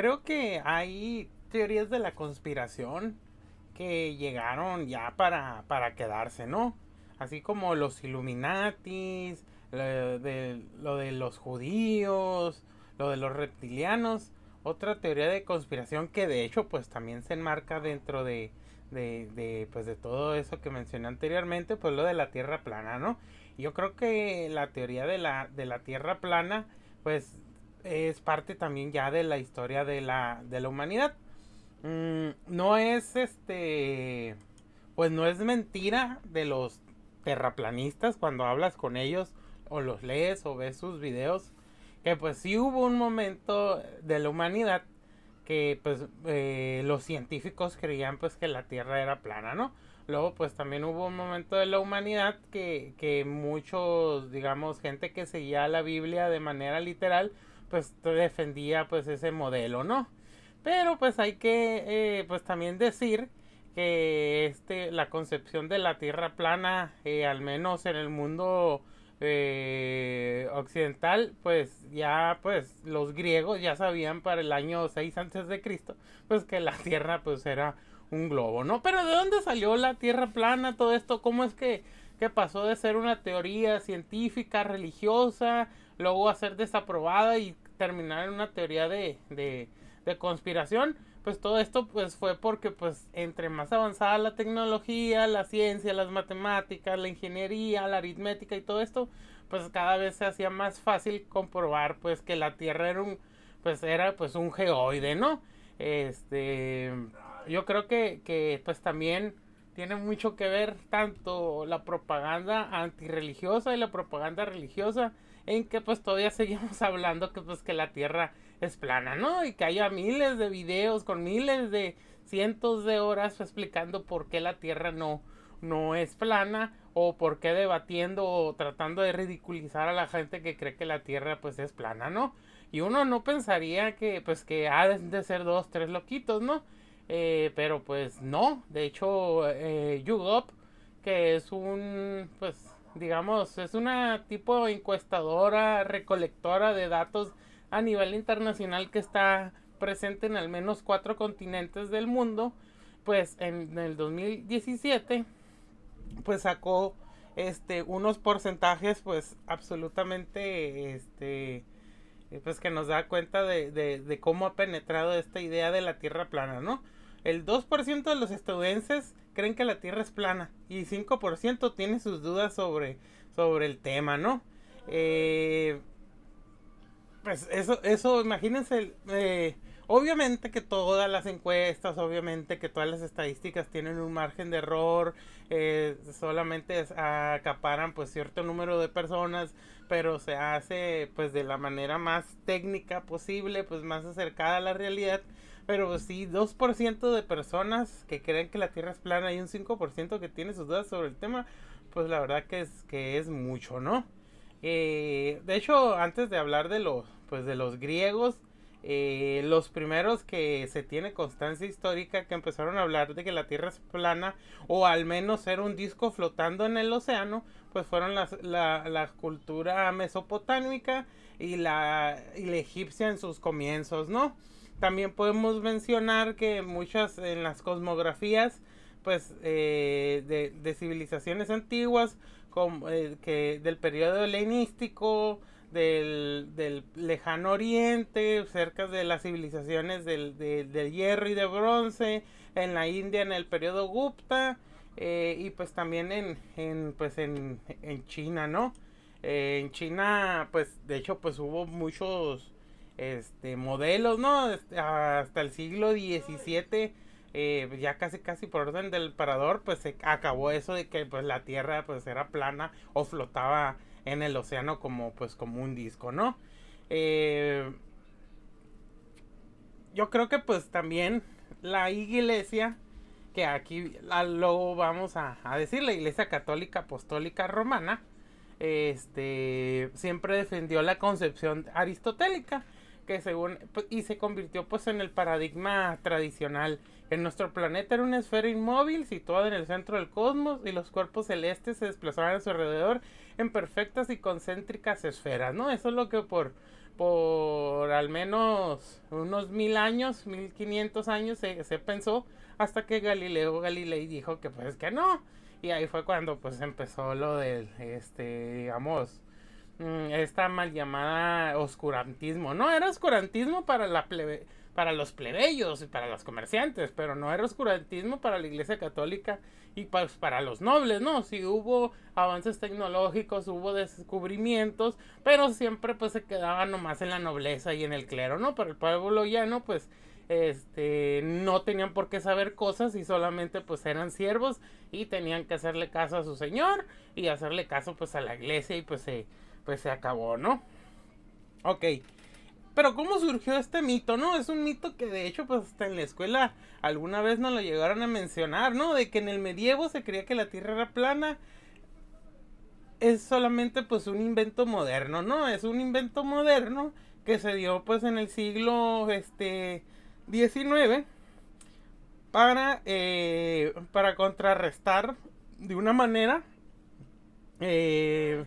creo que hay teorías de la conspiración que llegaron ya para, para quedarse, ¿no? Así como los Illuminatis, lo de, lo de los judíos, lo de los reptilianos. Otra teoría de conspiración que de hecho pues también se enmarca dentro de, de, de, pues de todo eso que mencioné anteriormente, pues lo de la Tierra plana, ¿no? Yo creo que la teoría de la, de la Tierra plana, pues es parte también ya de la historia de la, de la humanidad. Mm, no es este, pues no es mentira de los terraplanistas cuando hablas con ellos o los lees o ves sus videos, que pues sí hubo un momento de la humanidad que pues eh, los científicos creían pues que la Tierra era plana, ¿no? Luego pues también hubo un momento de la humanidad que, que muchos, digamos, gente que seguía la Biblia de manera literal, pues defendía pues ese modelo, ¿no? Pero pues hay que eh, pues también decir que este la concepción de la Tierra plana, eh, al menos en el mundo eh, occidental, pues ya pues los griegos ya sabían para el año 6 antes de Cristo, pues que la Tierra pues era un globo, ¿no? Pero ¿de dónde salió la Tierra plana? Todo esto, ¿cómo es que, que pasó de ser una teoría científica, religiosa, luego a ser desaprobada y terminar en una teoría de, de, conspiración? pues todo esto pues fue porque pues entre más avanzada la tecnología, la ciencia, las matemáticas, la ingeniería, la aritmética y todo esto, pues cada vez se hacía más fácil comprobar pues que la Tierra era un pues era pues un geoide, ¿no? Este yo creo que, que pues también tiene mucho que ver tanto la propaganda antirreligiosa y la propaganda religiosa en que pues todavía seguimos hablando que pues que la Tierra es plana, ¿no? Y que haya miles de videos con miles de cientos de horas explicando por qué la Tierra no, no es plana o por qué debatiendo o tratando de ridiculizar a la gente que cree que la Tierra pues es plana, ¿no? Y uno no pensaría que pues que ha de ser dos, tres loquitos, ¿no? Eh, pero pues no, de hecho eh, YouGov, que es un pues digamos es una tipo encuestadora, recolectora de datos a nivel internacional que está presente en al menos cuatro continentes del mundo, pues en el 2017 pues sacó este unos porcentajes pues absolutamente este pues que nos da cuenta de, de, cómo ha penetrado esta idea de la tierra plana, ¿no? El 2% de los estadounidenses creen que la tierra es plana y 5% tiene sus dudas sobre, sobre el tema, ¿no? Eh, pues eso, eso, imagínense, eh, obviamente que todas las encuestas, obviamente que todas las estadísticas tienen un margen de error, eh, solamente acaparan pues cierto número de personas, pero se hace pues de la manera más técnica posible, pues más acercada a la realidad. Pero sí, 2% de personas que creen que la Tierra es plana y un 5% que tiene sus dudas sobre el tema, pues la verdad que es, que es mucho, ¿no? Eh, de hecho, antes de hablar de los, pues de los griegos, eh, los primeros que se tiene constancia histórica que empezaron a hablar de que la Tierra es plana o al menos era un disco flotando en el océano, pues fueron la, la cultura mesopotámica y la, y la egipcia en sus comienzos, ¿no? También podemos mencionar que muchas en las cosmografías pues eh, de, civilizaciones antiguas como, eh, que del periodo helenístico, del, del, lejano oriente, cerca de las civilizaciones del, del, hierro y de bronce, en la India en el periodo Gupta eh, y pues también en, en pues en, en China, ¿no? Eh, en China pues de hecho pues hubo muchos este modelos, ¿no? Este, hasta el siglo XVII eh, ya casi casi por orden del parador pues se acabó eso de que pues la tierra pues era plana o flotaba en el océano como pues como un disco no eh, yo creo que pues también la iglesia que aquí luego vamos a, a decir la iglesia católica apostólica romana este siempre defendió la concepción aristotélica que según pues, y se convirtió pues en el paradigma tradicional. En nuestro planeta era una esfera inmóvil situada en el centro del cosmos y los cuerpos celestes se desplazaban a su alrededor en perfectas y concéntricas esferas, ¿no? Eso es lo que por por al menos unos mil años, mil quinientos años se, se pensó hasta que Galileo Galilei dijo que pues que no. Y ahí fue cuando pues empezó lo del, este, digamos, esta mal llamada oscurantismo. No era oscurantismo para la plebe para los plebeyos y para los comerciantes, pero no era oscurantismo para la Iglesia Católica y pues para los nobles, ¿no? Sí hubo avances tecnológicos, hubo descubrimientos, pero siempre pues se quedaba nomás en la nobleza y en el clero, ¿no? Para el pueblo llano pues este no tenían por qué saber cosas y solamente pues eran siervos y tenían que hacerle caso a su señor y hacerle caso pues a la iglesia y pues se pues se acabó, ¿no? Ok. Pero ¿cómo surgió este mito, no? Es un mito que de hecho pues hasta en la escuela alguna vez nos lo llegaron a mencionar, ¿no? De que en el medievo se creía que la Tierra era plana. Es solamente pues un invento moderno, ¿no? Es un invento moderno que se dio pues en el siglo este 19 para, eh, para contrarrestar de una manera eh,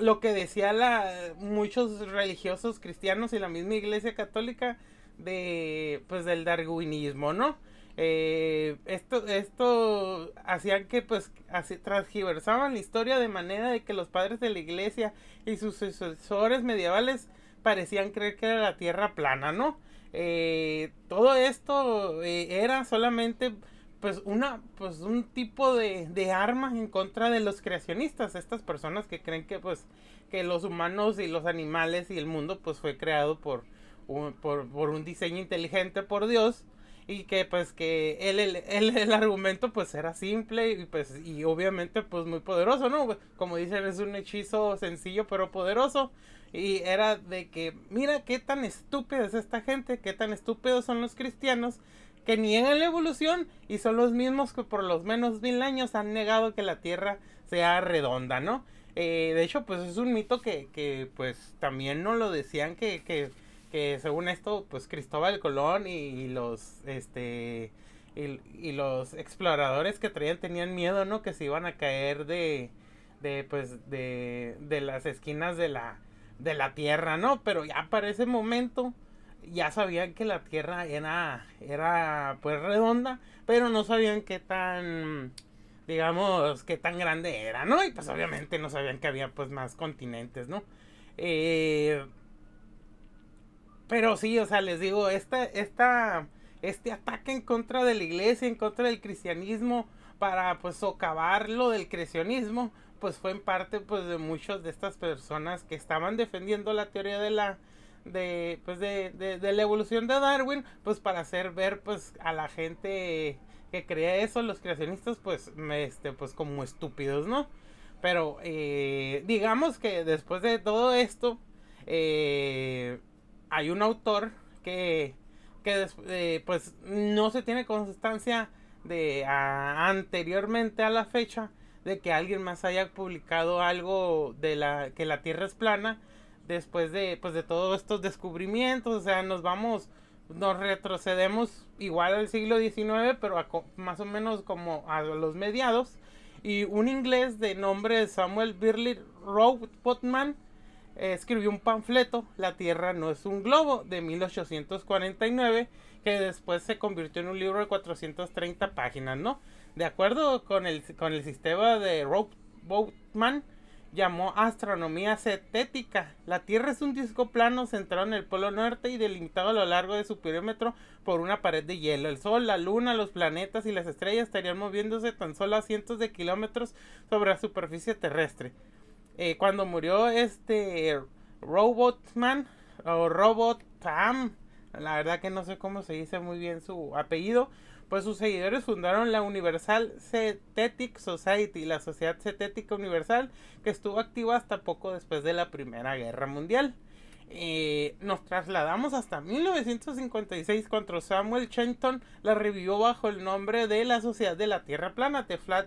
lo que decía la, muchos religiosos cristianos y la misma iglesia católica de pues del darwinismo, ¿no? Eh, esto, esto hacían que pues así, transgiversaban la historia de manera de que los padres de la iglesia y sus sucesores medievales parecían creer que era la tierra plana, ¿no? Eh, todo esto eh, era solamente pues una pues un tipo de, de arma en contra de los creacionistas estas personas que creen que pues que los humanos y los animales y el mundo pues fue creado por un, por, por un diseño inteligente por Dios y que pues que él el, el, el, argumento pues era simple y pues y obviamente pues muy poderoso no como dicen es un hechizo sencillo pero poderoso. Y era de que mira qué tan estúpida es esta gente qué tan estúpidos son los cristianos que niegan la evolución y son los mismos que por los menos mil años han negado que la Tierra sea redonda, ¿no? Eh, de hecho, pues es un mito que, que pues también no lo decían que, que, que según esto, pues Cristóbal Colón y, los, este, y, y, los exploradores que traían tenían miedo, ¿no? Que se iban a caer de, de, pues, de, de las esquinas de la, de la Tierra, ¿no? Pero ya para ese momento ya sabían que la Tierra era, era pues redonda, pero no sabían qué tan, digamos, qué tan grande era, ¿no? Y pues obviamente no sabían que había pues más continentes, ¿no? Eh, pero sí, o sea, les digo, esta, esta, este ataque en contra de la iglesia, en contra del cristianismo, para pues socavar lo del creacionismo, pues fue en parte pues de muchas de estas personas que estaban defendiendo la teoría de la de pues de, de, la evolución de Darwin pues para hacer ver pues a la gente que crea eso los creacionistas pues este pues como estúpidos no pero eh, digamos que después de todo esto eh, hay un autor que que eh, pues no se tiene constancia de anteriormente a la fecha de que alguien más haya publicado algo de la que la Tierra es plana después de, pues, de todos estos descubrimientos, o sea, nos vamos, nos retrocedemos igual al siglo XIX, pero más o menos como a los mediados, y un inglés de nombre Samuel Birley Rothman escribió un panfleto, La Tierra no es un globo, de 1849, que después se convirtió en un libro de 430 páginas, ¿no? De acuerdo con el, con el sistema de Rothman, llamó astronomía cetética. La Tierra es un disco plano centrado en el polo norte y delimitado a lo largo de su perímetro por una pared de hielo. El Sol, la Luna, los planetas y las estrellas estarían moviéndose tan solo a cientos de kilómetros sobre la superficie terrestre. Eh, cuando murió este Robotman o Robotam, la verdad que no sé cómo se dice muy bien su apellido, pues sus seguidores fundaron la Universal Cetetic Society, la Sociedad Cetética Universal, que estuvo activa hasta poco después de la Primera Guerra Mundial. Eh, nos trasladamos hasta 1956 cuando Samuel Chenton la revivió bajo el nombre de la Sociedad de la Tierra Plana, The Flat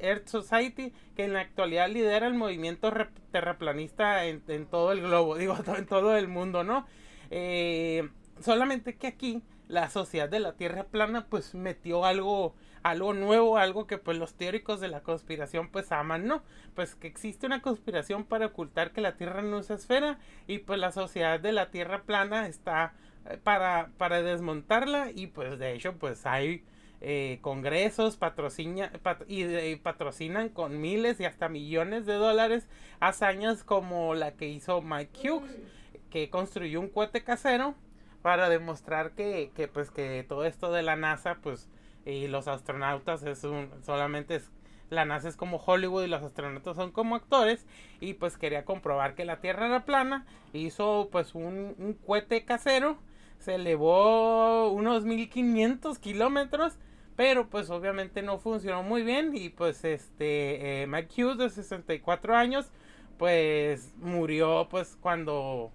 Earth Society, que en la actualidad lidera el movimiento terraplanista en, todo el globo, digo, en todo el mundo, ¿no? Eh, solamente que aquí la sociedad de la Tierra plana pues metió algo algo nuevo, algo que pues los teóricos de la conspiración pues aman, ¿no? Pues que existe una conspiración para ocultar que la Tierra no es esfera y pues la sociedad de la Tierra plana está eh, para, para desmontarla y pues de hecho pues hay eh, congresos patrocina, y, patrocinan con miles y hasta millones de dólares hazañas como la que hizo Mike Hughes que construyó un cohete casero para demostrar que, que pues que todo esto de la NASA pues y los astronautas es un solamente es la NASA es como Hollywood y los astronautas son como actores y pues quería comprobar que la Tierra era plana hizo pues un, cohete casero se elevó unos 1500 kilómetros pero pues obviamente no funcionó muy bien y pues este eh, Mike Hughes de 64 años pues murió pues cuando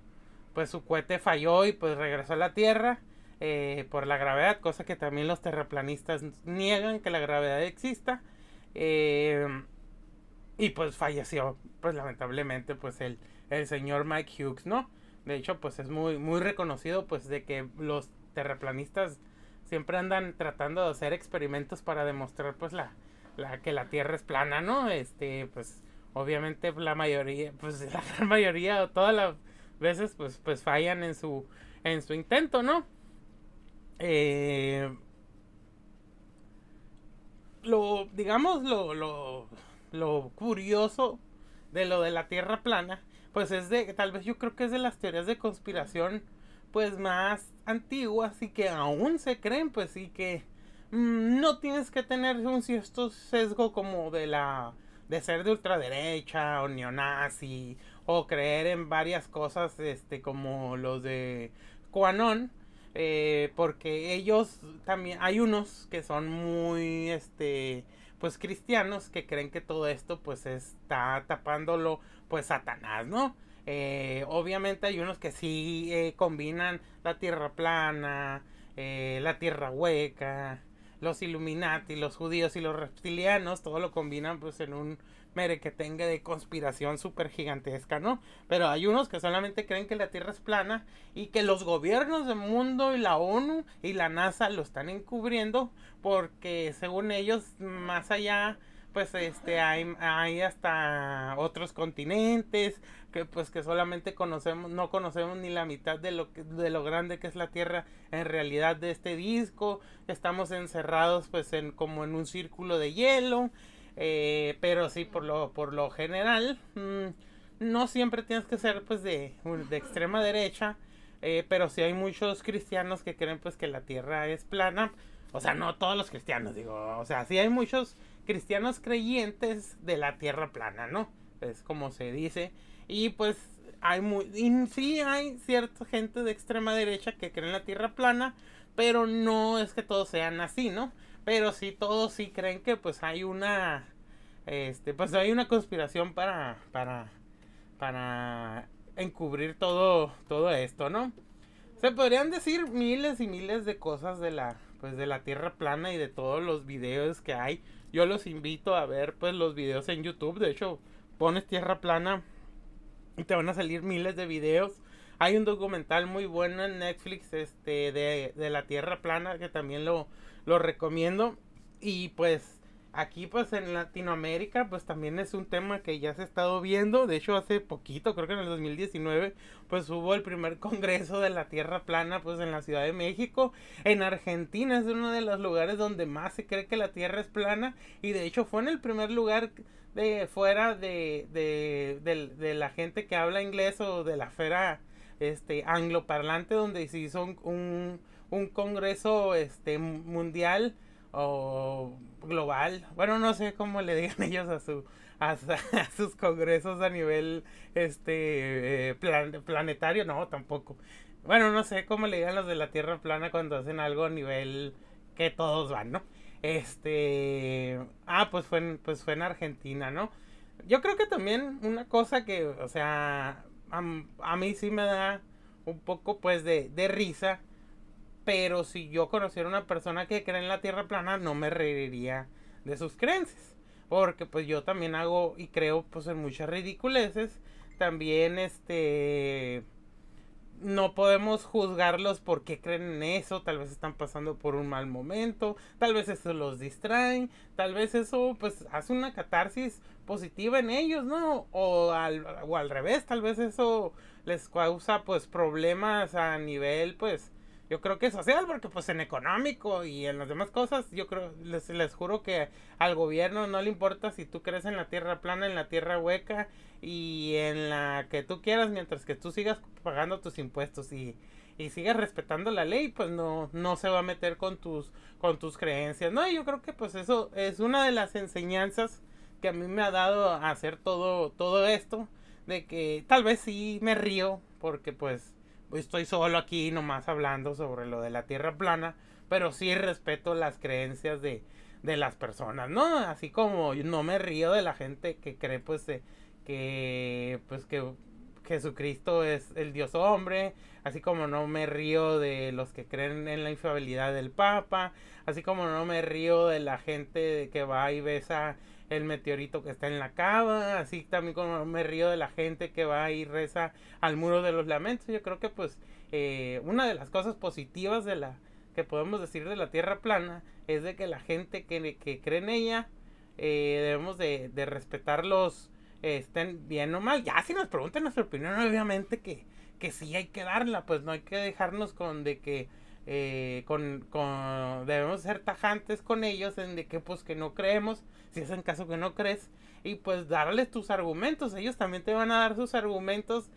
pues su cohete falló y pues regresó a la Tierra eh, por la gravedad, cosa que también los terraplanistas niegan que la gravedad exista. Eh, y pues falleció, pues lamentablemente, pues el, el señor Mike Hughes, ¿no? De hecho, pues es muy, muy reconocido, pues de que los terraplanistas siempre andan tratando de hacer experimentos para demostrar, pues la, la que la Tierra es plana, ¿no? Este, pues obviamente la mayoría, pues la gran mayoría o todas las veces, pues, pues fallan en su, en su intento, ¿no? Eh, lo, digamos, lo, lo, lo curioso de lo de la Tierra plana, pues es de, tal vez yo creo que es de las teorías de conspiración, pues más antiguas y que aún se creen, pues sí que mm, no tienes que tener un cierto sesgo como de la, de ser de ultraderecha o neonazi o creer en varias cosas, este, como los de QAnon, eh, porque ellos también hay unos que son muy este pues cristianos que creen que todo esto pues está tapándolo pues Satanás, ¿no? Eh, obviamente hay unos que sí eh, combinan la tierra plana, la tierra hueca, los Illuminati, los judíos y los reptilianos, todo lo combinan pues en un mere que tenga de conspiración súper gigantesca, ¿no? Pero hay unos que solamente creen que la Tierra es plana y que los gobiernos del mundo y la ONU y la NASA lo están encubriendo porque según ellos más allá pues este hay, hay hasta otros continentes que pues que solamente conocemos no conocemos ni la mitad de lo que, de lo grande que es la tierra en realidad de este disco estamos encerrados pues en como en un círculo de hielo eh, pero sí, por lo, por lo general, mm, no siempre tienes que ser pues de, de extrema derecha. Eh, pero sí hay muchos cristianos que creen pues que la tierra es plana. O sea, no todos los cristianos, digo. O sea, sí hay muchos cristianos creyentes de la tierra plana, ¿no? Es como se dice. Y pues hay muy... Y sí hay cierta gente de extrema derecha que creen la tierra plana. Pero no es que todos sean así, ¿no? Pero sí, todos sí creen que pues hay una, este, pues hay una conspiración para, para, para encubrir todo, todo esto, ¿no? Se podrían decir miles y miles de cosas de la, pues de la Tierra plana y de todos los videos que hay. Yo los invito a ver, pues los videos en YouTube. De hecho, pones Tierra plana y te van a salir miles de videos. Hay un documental muy bueno en Netflix, este, de, de la Tierra plana que también lo, lo recomiendo. Y pues aquí pues en Latinoamérica pues también es un tema que ya se ha estado viendo. De hecho hace poquito, creo que en el 2019, pues hubo el primer congreso de la Tierra plana pues en la Ciudad de México. En Argentina es uno de los lugares donde más se cree que la Tierra es plana. Y de hecho fue en el primer lugar de fuera de, de, de, la gente que habla inglés o de la esfera este angloparlante donde se hizo un un congreso este mundial o global, bueno, no sé cómo le digan ellos a su a, sus congresos a nivel este eh, planetario, no, tampoco. Bueno, no sé cómo le digan los de la Tierra plana cuando hacen algo a nivel que todos van, ¿no? Este, ah, pues fue en, pues fue en Argentina, ¿no? Yo creo que también una cosa que, o sea, a, mí sí me da un poco pues de, de risa pero si yo conociera una persona que cree en la Tierra plana, no me reiría de sus creencias. Porque pues yo también hago y creo pues en muchas ridiculeces. También este... no podemos juzgarlos porque creen en eso, tal vez están pasando por un mal momento, tal vez eso los distrae, tal vez eso pues hace una catarsis positiva en ellos, ¿no? O al, o al revés, tal vez eso les causa pues problemas a nivel pues yo creo que social porque pues en económico y en las demás cosas yo creo les, les juro que al gobierno no le importa si tú crees en la tierra plana en la tierra hueca y en la que tú quieras mientras que tú sigas pagando tus impuestos y, y sigas respetando la ley pues no no se va a meter con tus con tus creencias no yo creo que pues eso es una de las enseñanzas que a mí me ha dado hacer todo todo esto de que tal vez sí me río porque pues estoy solo aquí nomás hablando sobre lo de la tierra plana pero sí respeto las creencias de, de las personas no así como no me río de la gente que cree pues de, que pues que Jesucristo es el Dios hombre, así como no me río de los que creen en la infabilidad del Papa, así como no me río de la gente que va y besa el meteorito que está en la cava, así también como me río de la gente que va y reza al muro de los lamentos. Yo creo que pues eh, una de las cosas positivas de la que podemos decir de la Tierra plana es de que la gente que, que cree en ella eh, debemos de, de respetar los estén bien o mal. Ya si nos preguntan nuestra opinión, obviamente que, que sí hay que darla, pues no hay que dejarnos con de que eh, con, con debemos ser tajantes con ellos en de que pues que no creemos, si es en caso que no crees, y pues darles tus argumentos, ellos también te van a dar sus argumentos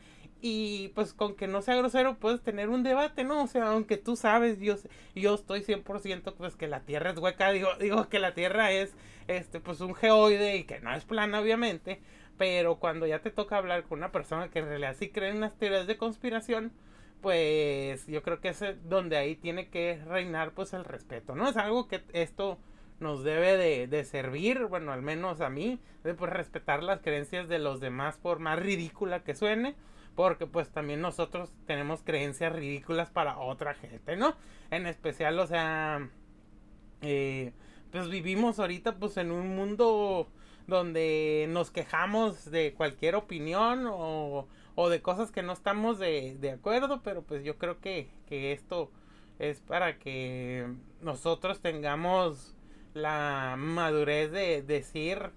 y pues con que no sea grosero puedes tener un debate, ¿no? O sea, aunque tú sabes, yo, yo estoy 100% pues que la Tierra es hueca, digo, digo que la Tierra es este pues un geoide y que no es plana obviamente, pero cuando ya te toca hablar con una persona que en realidad sí cree en las teorías de conspiración, pues yo creo que es donde ahí tiene que reinar pues el respeto, ¿no? Es algo que esto nos debe de, de servir, bueno, al menos a mí, de pues respetar las creencias de los demás por más ridícula que suene, porque pues también nosotros tenemos creencias ridículas para otra gente, ¿no? En especial, o sea, eh, pues vivimos ahorita pues en un mundo donde nos quejamos de cualquier opinión o, o de cosas que no estamos de, de acuerdo, pero pues yo creo que, que esto es para que nosotros tengamos la madurez de decir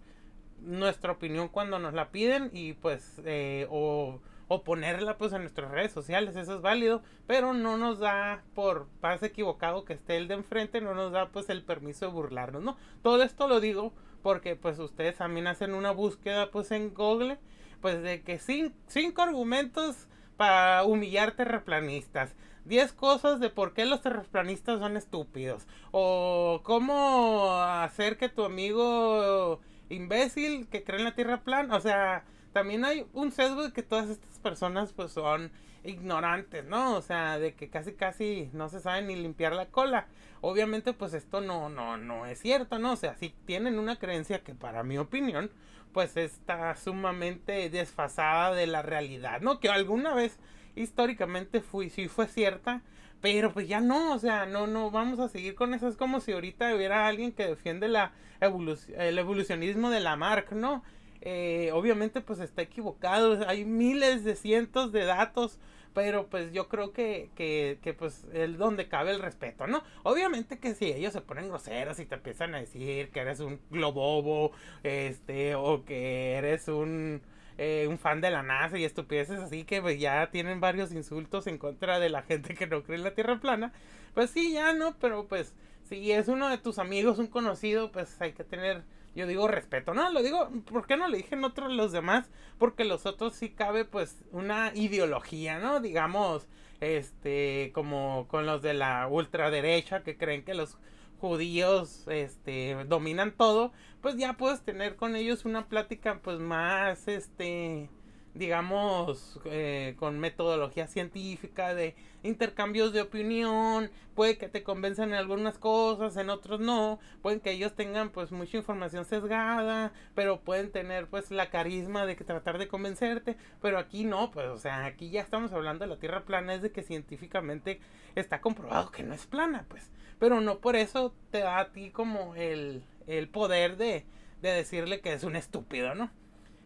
nuestra opinión cuando nos la piden y pues eh, o, o, ponerla pues en nuestras redes sociales eso es válido pero no nos da por pase equivocado que esté el de enfrente no nos da pues el permiso de burlarnos no todo esto lo digo porque pues ustedes también hacen una búsqueda pues en Google, pues de que cinco argumentos para humillar terraplanistas. 10 cosas de por qué los terraplanistas son estúpidos. O cómo hacer que tu amigo imbécil que cree en la Tierra plana. O sea, también hay un sesgo de que todas estas personas pues son ignorantes, ¿no? O sea, de que casi casi no se sabe ni limpiar la cola. Obviamente, pues esto no, no, no es cierto, ¿no? O sea, si tienen una creencia que para mi opinión, pues está sumamente desfasada de la realidad, ¿no? Que alguna vez históricamente fui, sí fue cierta, pero pues ya no, o sea, no, no, vamos a seguir con eso. Es como si ahorita hubiera alguien que defiende la el evolucionismo de Lamarck, ¿no? Eh, obviamente pues está equivocado, hay miles de cientos de datos, pero pues yo creo que, que, que pues es donde cabe el respeto, ¿no? Obviamente que si ellos se ponen groseros y te empiezan a decir que eres un globobo, este, o que eres un, eh, un fan de la NASA y estupideces así que pues ya tienen varios insultos en contra de la gente que no cree en la Tierra plana, pues sí, ya no, pero pues si es uno de tus amigos, un conocido, pues hay que tener yo digo respeto, no, lo digo, ¿por qué no le dije en otros los demás? Porque los otros sí cabe pues una ideología, ¿no? Digamos, este, como con los de la ultraderecha que creen que los judíos este dominan todo, pues ya puedes tener con ellos una plática pues más este digamos, eh, con metodología científica, de intercambios de opinión, puede que te convenzan en algunas cosas, en otros no, pueden que ellos tengan pues mucha información sesgada, pero pueden tener pues la carisma de que tratar de convencerte, pero aquí no, pues o sea, aquí ya estamos hablando de la Tierra plana, es de que científicamente está comprobado que no es plana, pues, pero no por eso te da a ti como el, el poder de, de decirle que es un estúpido, ¿no?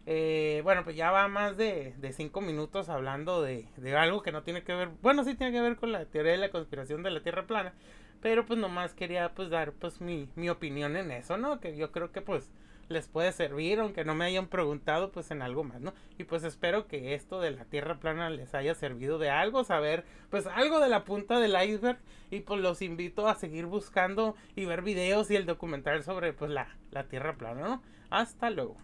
Eh, bueno, pues ya va más de, de cinco minutos hablando de, algo que no tiene que ver, bueno, sí tiene que ver con la teoría de la conspiración de la Tierra plana, pero pues nomás quería pues dar pues mi, opinión en eso, ¿no? Que yo creo que pues les puede servir, aunque no me hayan preguntado pues en algo más, ¿no? Y pues espero que esto de la Tierra plana les haya servido de algo, saber pues algo de la punta del iceberg y pues los invito a seguir buscando y ver videos y el documental sobre pues la Tierra plana, ¿no? Hasta luego.